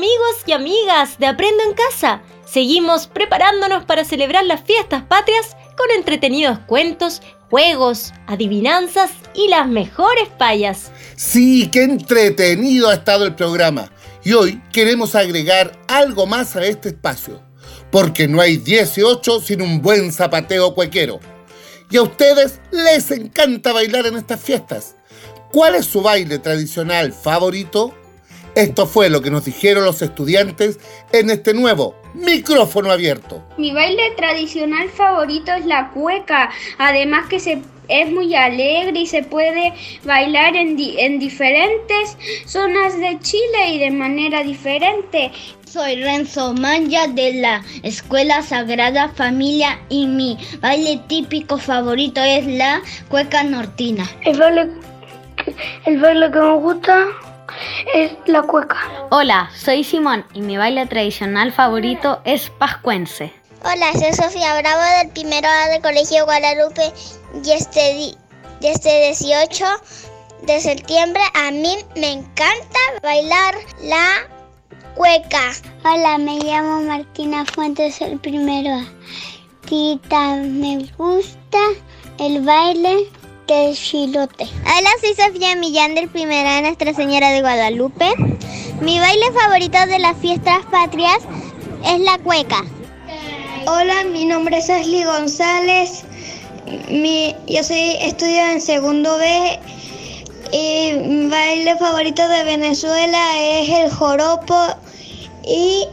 amigos y amigas de Aprendo en Casa. Seguimos preparándonos para celebrar las fiestas patrias con entretenidos cuentos, juegos, adivinanzas y las mejores payas. Sí, qué entretenido ha estado el programa. Y hoy queremos agregar algo más a este espacio, porque no hay 18 sin un buen zapateo cuequero. Y a ustedes les encanta bailar en estas fiestas. ¿Cuál es su baile tradicional favorito? Esto fue lo que nos dijeron los estudiantes en este nuevo micrófono abierto. Mi baile tradicional favorito es la cueca, además que se, es muy alegre y se puede bailar en, en diferentes zonas de Chile y de manera diferente. Soy Renzo Manja de la Escuela Sagrada Familia y mi baile típico favorito es la cueca nortina. El baile, el baile que me gusta es la cueca. Hola, soy Simón y mi baile tradicional favorito es pascuense. Hola, soy Sofía Bravo del primero A del Colegio Guadalupe y este, y este 18 de septiembre a mí me encanta bailar la cueca. Hola, me llamo Martina Fuentes el primero A. Tita, me gusta el baile Hola, soy Sofía Millán del Primer A Nuestra Señora de Guadalupe. Mi baile favorito de las fiestas patrias es la cueca. Hola, mi nombre es Ashley González. Mi, yo soy estudio en segundo B y mi baile favorito de Venezuela es el joropo y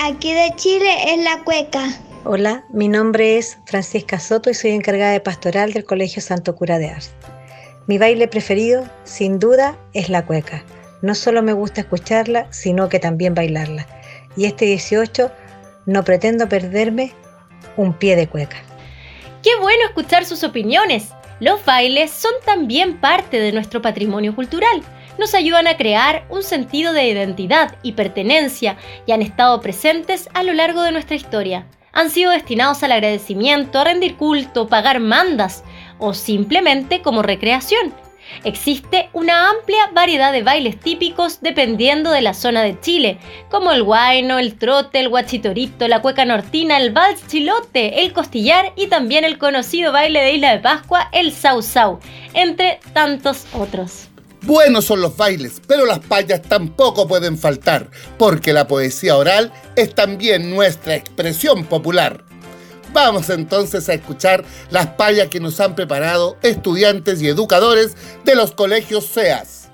aquí de Chile es la cueca. Hola, mi nombre es Francisca Soto y soy encargada de pastoral del Colegio Santo Cura de Ars. Mi baile preferido, sin duda, es la cueca. No solo me gusta escucharla, sino que también bailarla. Y este 18 no pretendo perderme un pie de cueca. ¡Qué bueno escuchar sus opiniones! Los bailes son también parte de nuestro patrimonio cultural. Nos ayudan a crear un sentido de identidad y pertenencia y han estado presentes a lo largo de nuestra historia han sido destinados al agradecimiento, a rendir culto, pagar mandas o simplemente como recreación. Existe una amplia variedad de bailes típicos dependiendo de la zona de Chile, como el guayno, el trote, el guachitorito, la cueca nortina, el vals chilote, el costillar y también el conocido baile de Isla de Pascua, el sau sau, entre tantos otros. Buenos son los bailes, pero las payas tampoco pueden faltar, porque la poesía oral es también nuestra expresión popular. Vamos entonces a escuchar las payas que nos han preparado estudiantes y educadores de los colegios SEAS.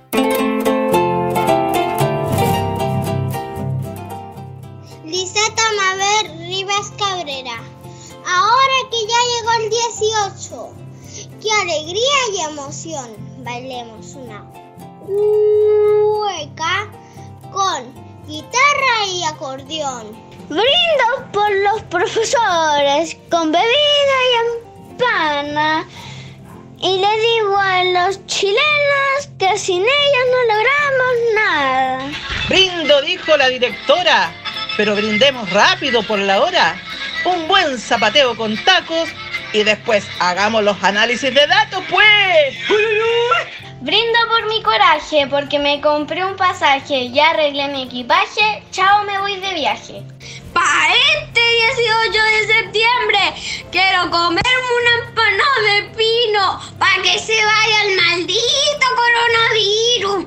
Emoción. Bailemos una cueca con guitarra y acordeón. Brindo por los profesores con bebida y empana. Y le digo a los chilenos que sin ellos no logramos nada. Brindo, dijo la directora, pero brindemos rápido por la hora. Un buen zapateo con tacos y después hagamos los análisis de datos, pues. Brindo por mi coraje porque me compré un pasaje, ya arreglé mi equipaje, chao me voy de viaje. Para este 18 de septiembre quiero comerme una empanada de pino para que se vaya el maldito coronavirus.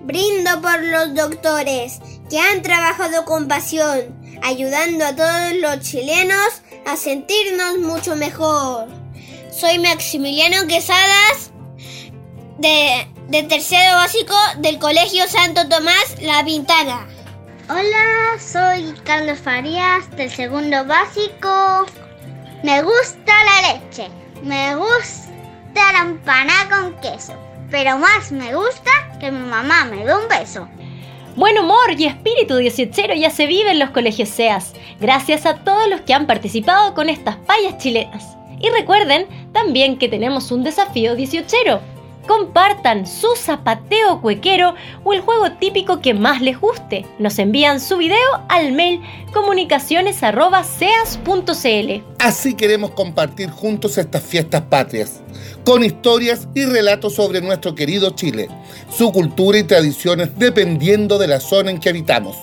Brindo por los doctores que han trabajado con pasión, ayudando a todos los chilenos a sentirnos mucho mejor. Soy Maximiliano Quesadas de, de tercero básico del Colegio Santo Tomás La Pintana. Hola, soy Carlos Farías del segundo básico. Me gusta la leche, me gusta la empanada con queso, pero más me gusta que mi mamá me dé un beso. Buen humor y espíritu dieciochero ya se vive en los colegios SEAS, gracias a todos los que han participado con estas payas chilenas. Y recuerden también que tenemos un desafío dieciochero compartan su zapateo cuequero o el juego típico que más les guste. Nos envían su video al mail comunicaciones.seas.cl. Así queremos compartir juntos estas fiestas patrias, con historias y relatos sobre nuestro querido Chile, su cultura y tradiciones dependiendo de la zona en que habitamos.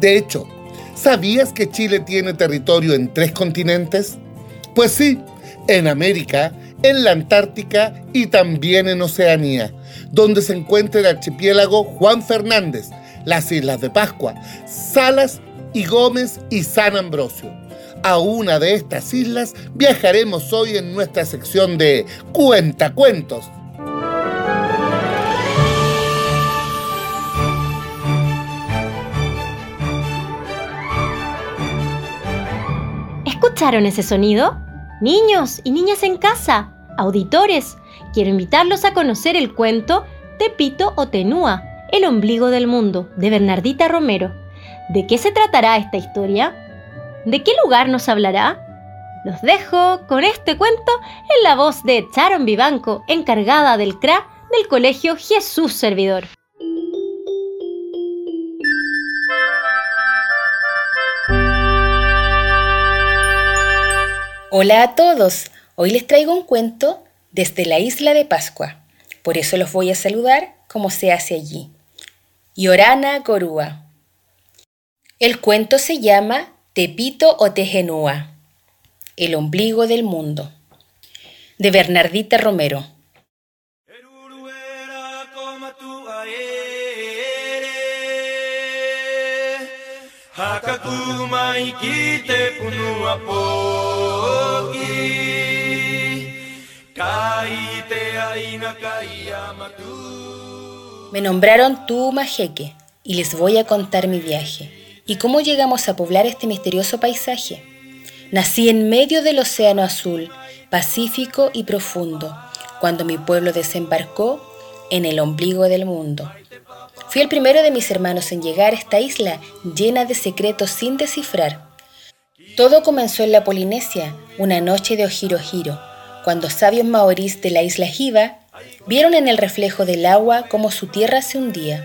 De hecho, ¿sabías que Chile tiene territorio en tres continentes? Pues sí, en América, en la Antártica y también en Oceanía, donde se encuentra el archipiélago Juan Fernández, las Islas de Pascua, Salas y Gómez y San Ambrosio. A una de estas islas viajaremos hoy en nuestra sección de Cuentacuentos. ¿Escucharon ese sonido? Niños y niñas en casa, auditores, quiero invitarlos a conocer el cuento Tepito o Tenúa, el ombligo del mundo, de Bernardita Romero. ¿De qué se tratará esta historia? ¿De qué lugar nos hablará? Los dejo con este cuento en la voz de Charon Vivanco, encargada del CRA del Colegio Jesús Servidor. Hola a todos, hoy les traigo un cuento desde la isla de Pascua, por eso los voy a saludar como se hace allí. Yorana Gorúa. El cuento se llama Tepito o Tejenúa, el ombligo del mundo, de Bernardita Romero. Me nombraron Tuma Jeque y les voy a contar mi viaje y cómo llegamos a poblar este misterioso paisaje. Nací en medio del océano azul, pacífico y profundo, cuando mi pueblo desembarcó en el ombligo del mundo. Fui el primero de mis hermanos en llegar a esta isla llena de secretos sin descifrar. Todo comenzó en la Polinesia, una noche de Ojiro Giro, cuando sabios maorís de la isla Jiva vieron en el reflejo del agua cómo su tierra se hundía.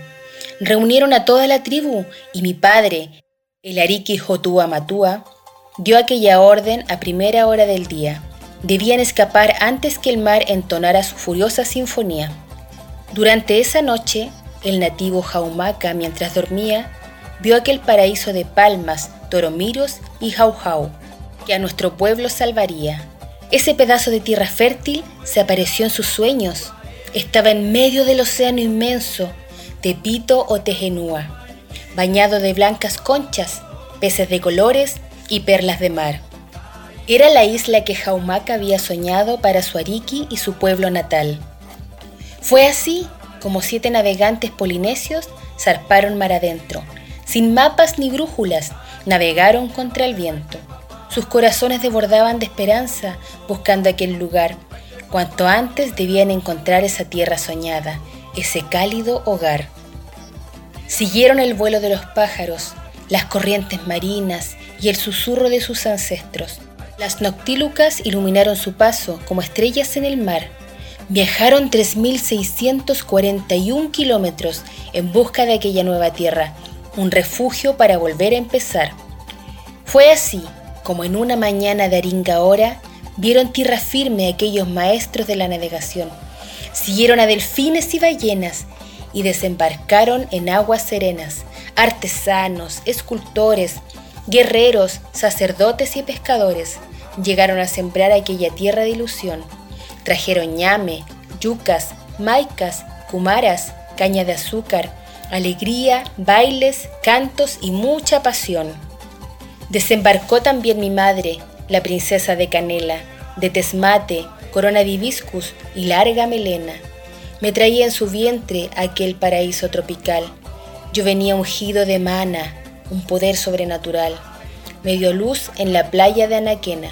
Reunieron a toda la tribu y mi padre, el Ariki Jotua Matua, dio aquella orden a primera hora del día. Debían escapar antes que el mar entonara su furiosa sinfonía. Durante esa noche, el nativo Jaumaca, mientras dormía, vio aquel paraíso de palmas, toromiros y jaujau, que a nuestro pueblo salvaría. Ese pedazo de tierra fértil se apareció en sus sueños. Estaba en medio del océano inmenso, Tepito o Tejenúa, bañado de blancas conchas, peces de colores y perlas de mar. Era la isla que Jaumaca había soñado para su Ariki y su pueblo natal. Fue así como siete navegantes polinesios zarparon mar adentro. Sin mapas ni brújulas, navegaron contra el viento. Sus corazones desbordaban de esperanza buscando aquel lugar. Cuanto antes debían encontrar esa tierra soñada, ese cálido hogar. Siguieron el vuelo de los pájaros, las corrientes marinas y el susurro de sus ancestros. Las noctílucas iluminaron su paso como estrellas en el mar Viajaron 3.641 kilómetros en busca de aquella nueva tierra, un refugio para volver a empezar. Fue así como en una mañana de aringa hora vieron tierra firme aquellos maestros de la navegación. Siguieron a delfines y ballenas y desembarcaron en aguas serenas, artesanos, escultores, guerreros, sacerdotes y pescadores. Llegaron a sembrar aquella tierra de ilusión Trajeron ñame, yucas, maicas, cumaras, caña de azúcar, alegría, bailes, cantos y mucha pasión. Desembarcó también mi madre, la princesa de Canela, de tesmate, corona de hibiscus y larga melena. Me traía en su vientre aquel paraíso tropical. Yo venía ungido de mana, un poder sobrenatural. Me dio luz en la playa de Anaquena.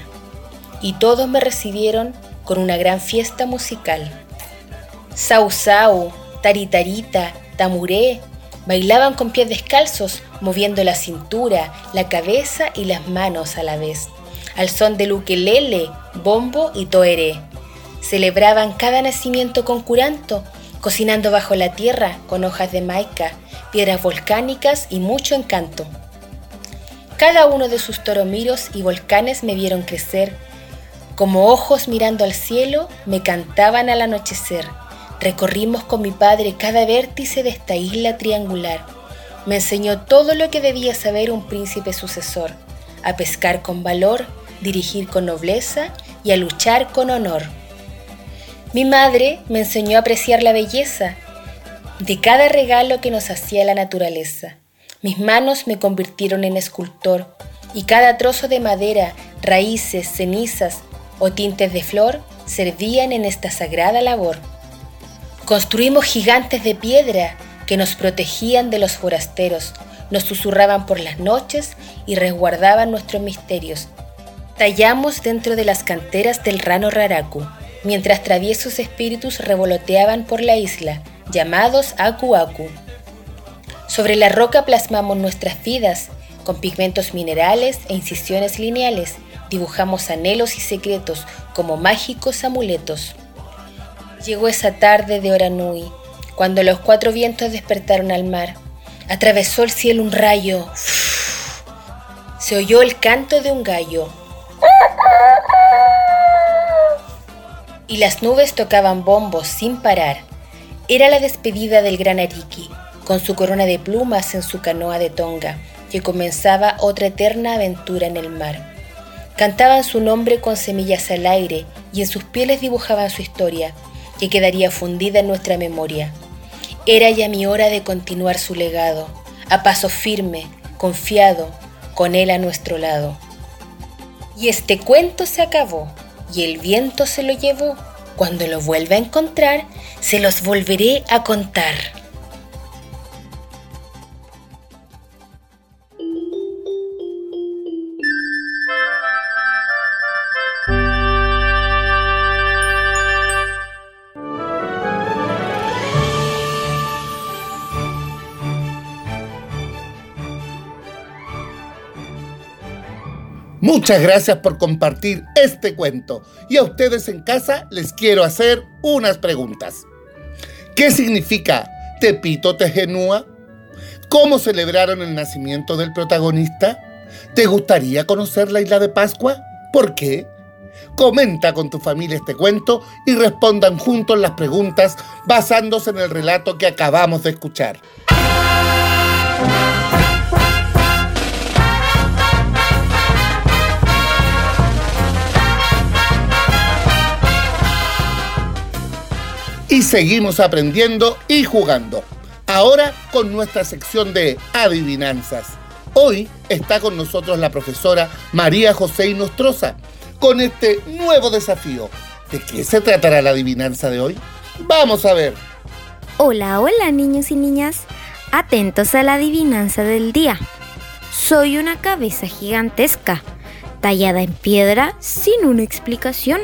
Y todos me recibieron con una gran fiesta musical. Sau Sau, Taritarita, Tamuré bailaban con pies descalzos, moviendo la cintura, la cabeza y las manos a la vez, al son de ukelele, bombo y toeré. Celebraban cada nacimiento con curanto cocinando bajo la tierra con hojas de maica, piedras volcánicas y mucho encanto. Cada uno de sus toromiros y volcanes me vieron crecer. Como ojos mirando al cielo, me cantaban al anochecer. Recorrimos con mi padre cada vértice de esta isla triangular. Me enseñó todo lo que debía saber un príncipe sucesor, a pescar con valor, dirigir con nobleza y a luchar con honor. Mi madre me enseñó a apreciar la belleza de cada regalo que nos hacía la naturaleza. Mis manos me convirtieron en escultor y cada trozo de madera, raíces, cenizas o tintes de flor servían en esta sagrada labor. Construimos gigantes de piedra que nos protegían de los forasteros, nos susurraban por las noches y resguardaban nuestros misterios. Tallamos dentro de las canteras del rano Raraku, mientras traviesos espíritus revoloteaban por la isla, llamados Aku Aku. Sobre la roca plasmamos nuestras vidas, con pigmentos minerales e incisiones lineales, dibujamos anhelos y secretos como mágicos amuletos. Llegó esa tarde de hora nui, cuando los cuatro vientos despertaron al mar. Atravesó el cielo un rayo. Se oyó el canto de un gallo. Y las nubes tocaban bombos sin parar. Era la despedida del gran Ariki, con su corona de plumas en su canoa de tonga, que comenzaba otra eterna aventura en el mar. Cantaban su nombre con semillas al aire y en sus pieles dibujaban su historia, que quedaría fundida en nuestra memoria. Era ya mi hora de continuar su legado, a paso firme, confiado, con él a nuestro lado. Y este cuento se acabó, y el viento se lo llevó. Cuando lo vuelva a encontrar, se los volveré a contar. Muchas gracias por compartir este cuento y a ustedes en casa les quiero hacer unas preguntas. ¿Qué significa Tepito Tejenúa? ¿Cómo celebraron el nacimiento del protagonista? ¿Te gustaría conocer la isla de Pascua? ¿Por qué? Comenta con tu familia este cuento y respondan juntos las preguntas basándose en el relato que acabamos de escuchar. Y seguimos aprendiendo y jugando. Ahora con nuestra sección de adivinanzas. Hoy está con nosotros la profesora María José Inostroza con este nuevo desafío. ¿De qué se tratará la adivinanza de hoy? Vamos a ver. Hola, hola niños y niñas. Atentos a la adivinanza del día. Soy una cabeza gigantesca, tallada en piedra sin una explicación.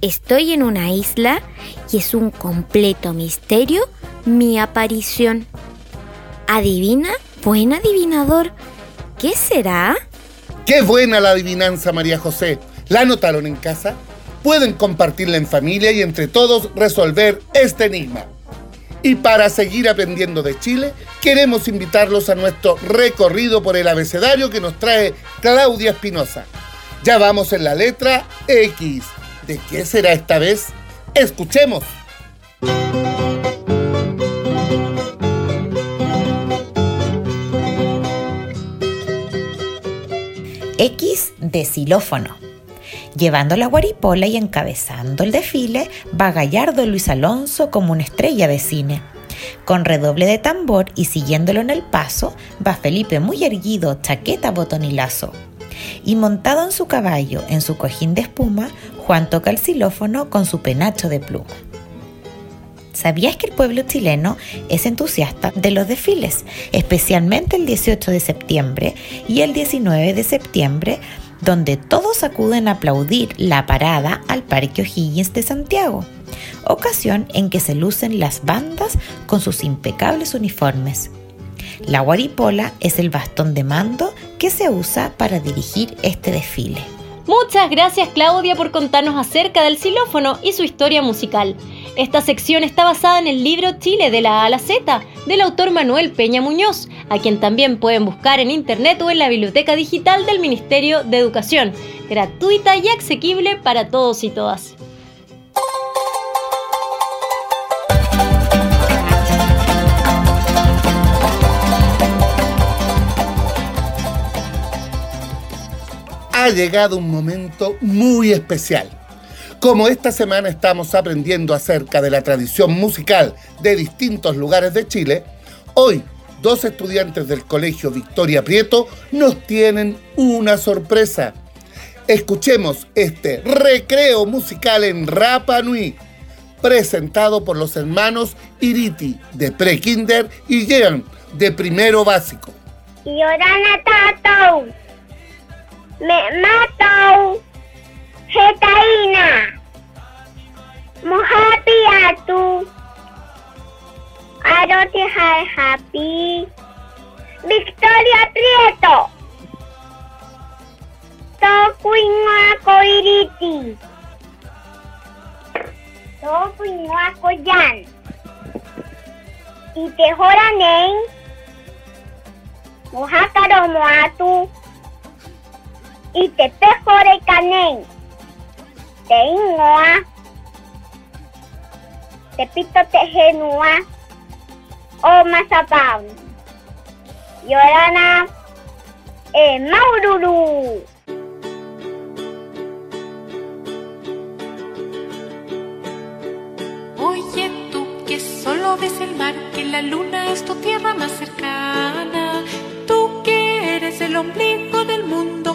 Estoy en una isla y es un completo misterio mi aparición. ¿Adivina? Buen adivinador. ¿Qué será? ¡Qué buena la adivinanza, María José! ¿La anotaron en casa? Pueden compartirla en familia y entre todos resolver este enigma. Y para seguir aprendiendo de Chile, queremos invitarlos a nuestro recorrido por el abecedario que nos trae Claudia Espinosa. Ya vamos en la letra X. ¿De qué será esta vez? Escuchemos. X de xilófono. Llevando la guaripola y encabezando el desfile, va Gallardo Luis Alonso como una estrella de cine. Con redoble de tambor y siguiéndolo en el paso, va Felipe muy erguido, chaqueta, botón y lazo y montado en su caballo, en su cojín de espuma, Juan toca el xilófono con su penacho de pluma. ¿Sabías que el pueblo chileno es entusiasta de los desfiles, especialmente el 18 de septiembre y el 19 de septiembre, donde todos acuden a aplaudir la parada al Parque O'Higgins de Santiago, ocasión en que se lucen las bandas con sus impecables uniformes? La guaripola es el bastón de mando que se usa para dirigir este desfile. Muchas gracias Claudia por contarnos acerca del xilófono y su historia musical. Esta sección está basada en el libro Chile de la A a la Z del autor Manuel Peña Muñoz, a quien también pueden buscar en internet o en la biblioteca digital del Ministerio de Educación, gratuita y asequible para todos y todas. Ha llegado un momento muy especial como esta semana estamos aprendiendo acerca de la tradición musical de distintos lugares de Chile, hoy dos estudiantes del Colegio Victoria Prieto nos tienen una sorpresa. Escuchemos este recreo musical en Rapa Nui, presentado por los hermanos Iriti de Pre-Kinder y Jean de Primero Básico. Y me mato. Hetaina. Mohapi atu. Aroti hai happy. Victoria Prieto. Tokuinwa koiriti. Tokuinwa koyan. Itehora nen. Mohakaro moatu. Itepejore kanen. Teinoa. Tepito Tejenua. O Mazapán. Yorana. E Maururu. Oye tú que solo ves el mar, que la luna es tu tierra más cercana. Tú que eres el ombligo del mundo,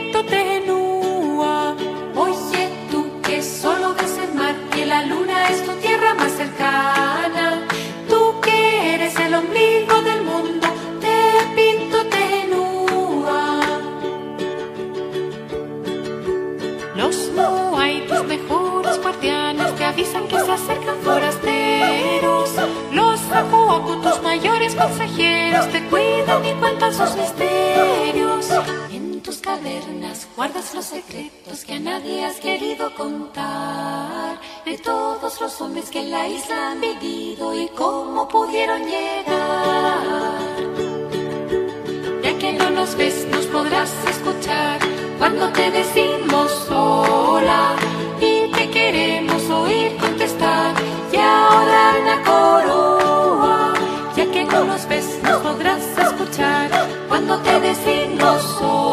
pito tenúa. Oye tú que solo ves el mar, que la luna es tu tierra más cercana. Tú que eres el ombligo del mundo, te pinto tenúa. Los Moai, tus mejores guardianes, te avisan que se acercan forasteros. Los Acuacu, tus mayores consejeros, te cuidan y cuentan sus misterios. Guardas los secretos que a nadie has querido contar. De todos los hombres que la isla han vivido y cómo pudieron llegar. Ya que no nos ves, nos podrás escuchar cuando te decimos hola y te queremos oír contestar. Y ahora la coroa, ya que no nos ves, nos podrás escuchar cuando te decimos hola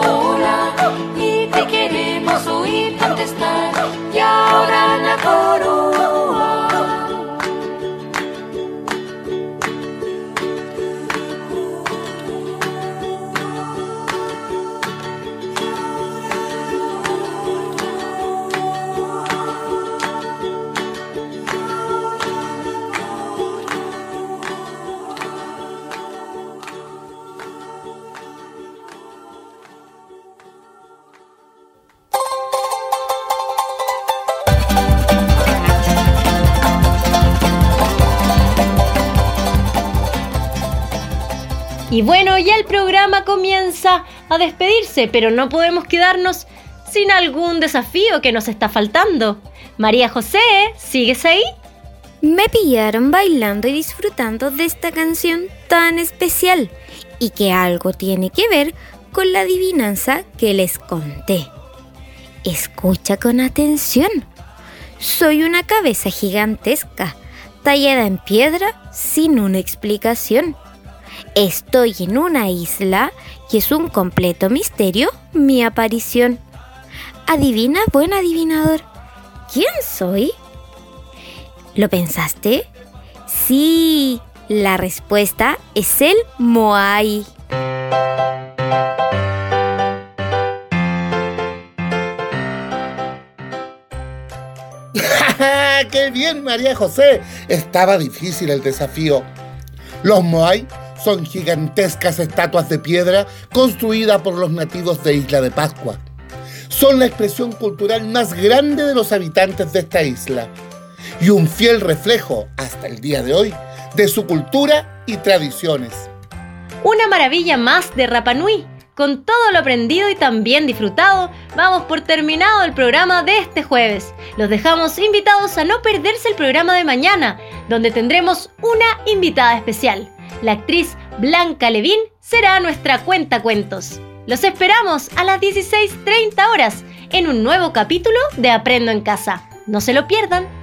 Y bueno, ya el programa comienza a despedirse, pero no podemos quedarnos sin algún desafío que nos está faltando. María José, ¿sigues ahí? Me pillaron bailando y disfrutando de esta canción tan especial y que algo tiene que ver con la adivinanza que les conté. Escucha con atención. Soy una cabeza gigantesca, tallada en piedra sin una explicación. Estoy en una isla y es un completo misterio mi aparición. Adivina, buen adivinador, ¿quién soy? ¿Lo pensaste? Sí, la respuesta es el Moai. ¡Qué bien, María José! Estaba difícil el desafío. Los Moai son gigantescas estatuas de piedra construidas por los nativos de Isla de Pascua. Son la expresión cultural más grande de los habitantes de esta isla y un fiel reflejo, hasta el día de hoy, de su cultura y tradiciones. Una maravilla más de Rapa Nui. Con todo lo aprendido y también disfrutado, vamos por terminado el programa de este jueves. Los dejamos invitados a no perderse el programa de mañana, donde tendremos una invitada especial. La actriz Blanca Levín será nuestra cuenta cuentos. Los esperamos a las 16.30 horas en un nuevo capítulo de Aprendo en Casa. No se lo pierdan.